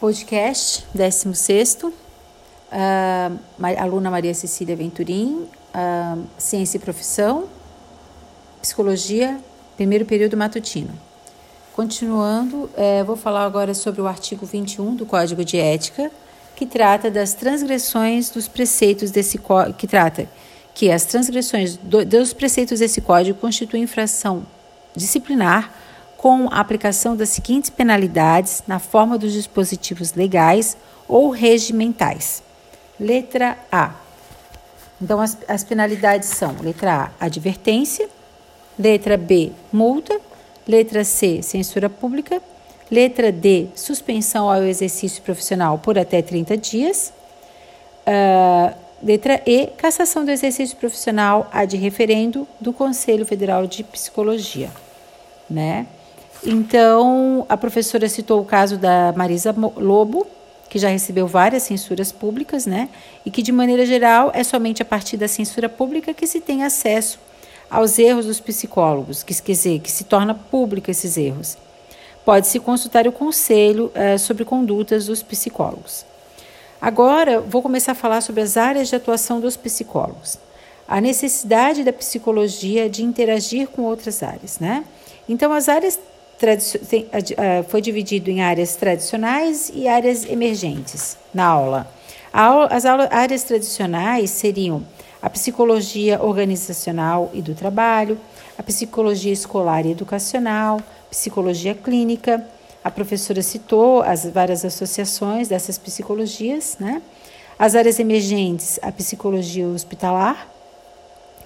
Podcast 16, uh, aluna Maria Cecília Venturim, uh, Ciência e Profissão, Psicologia, primeiro período matutino. Continuando, eh, vou falar agora sobre o artigo 21 do Código de Ética, que trata das transgressões dos preceitos desse que trata que as transgressões do, dos preceitos desse código constituem infração disciplinar com a aplicação das seguintes penalidades na forma dos dispositivos legais ou regimentais. Letra A. Então, as, as penalidades são: letra A, advertência, letra B, multa, letra C, censura pública, letra D, suspensão ao exercício profissional por até 30 dias, uh, letra E, cassação do exercício profissional ad referendo do Conselho Federal de Psicologia, né? Então, a professora citou o caso da Marisa Lobo, que já recebeu várias censuras públicas, né? E que, de maneira geral, é somente a partir da censura pública que se tem acesso aos erros dos psicólogos, que, quer dizer, que se torna público esses erros. Pode-se consultar o conselho eh, sobre condutas dos psicólogos. Agora, vou começar a falar sobre as áreas de atuação dos psicólogos. A necessidade da psicologia de interagir com outras áreas, né? Então, as áreas foi dividido em áreas tradicionais e áreas emergentes na aula. as áreas tradicionais seriam a psicologia organizacional e do trabalho, a psicologia escolar e educacional, psicologia clínica. A professora citou as várias associações dessas psicologias, né? As áreas emergentes, a psicologia hospitalar,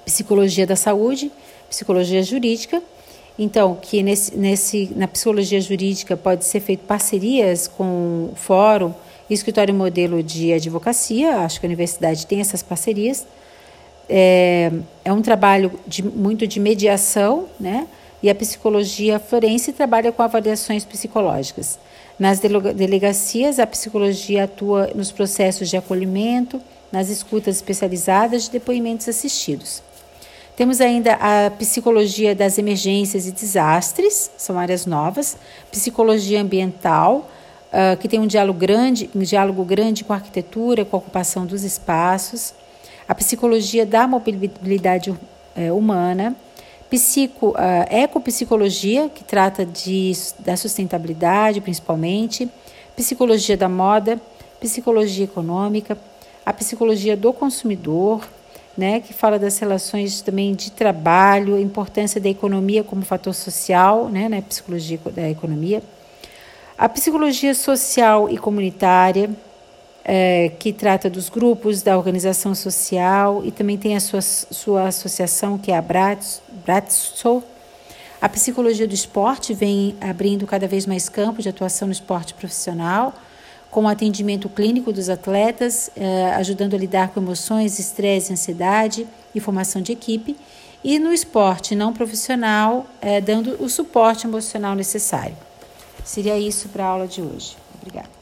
psicologia da saúde, psicologia jurídica então, que nesse, nesse, na psicologia jurídica pode ser feito parcerias com o fórum escritório modelo de advocacia, acho que a universidade tem essas parcerias. É, é um trabalho de, muito de mediação, né? E a psicologia forense trabalha com avaliações psicológicas. Nas delegacias, a psicologia atua nos processos de acolhimento, nas escutas especializadas de depoimentos assistidos. Temos ainda a psicologia das emergências e desastres, são áreas novas, psicologia ambiental, uh, que tem um diálogo grande, um diálogo grande com a arquitetura, com a ocupação dos espaços, a psicologia da mobilidade uh, humana, psico, uh, ecopsicologia, que trata de, da sustentabilidade principalmente, psicologia da moda, psicologia econômica, a psicologia do consumidor, né, que fala das relações também de trabalho, a importância da economia como fator social, né, na psicologia da economia. A psicologia social e comunitária, é, que trata dos grupos da organização social e também tem a sua, sua associação, que é a Bratso. A psicologia do esporte vem abrindo cada vez mais campos de atuação no esporte profissional, com o atendimento clínico dos atletas, eh, ajudando a lidar com emoções, estresse, ansiedade e formação de equipe, e no esporte não profissional, eh, dando o suporte emocional necessário. Seria isso para a aula de hoje. Obrigada.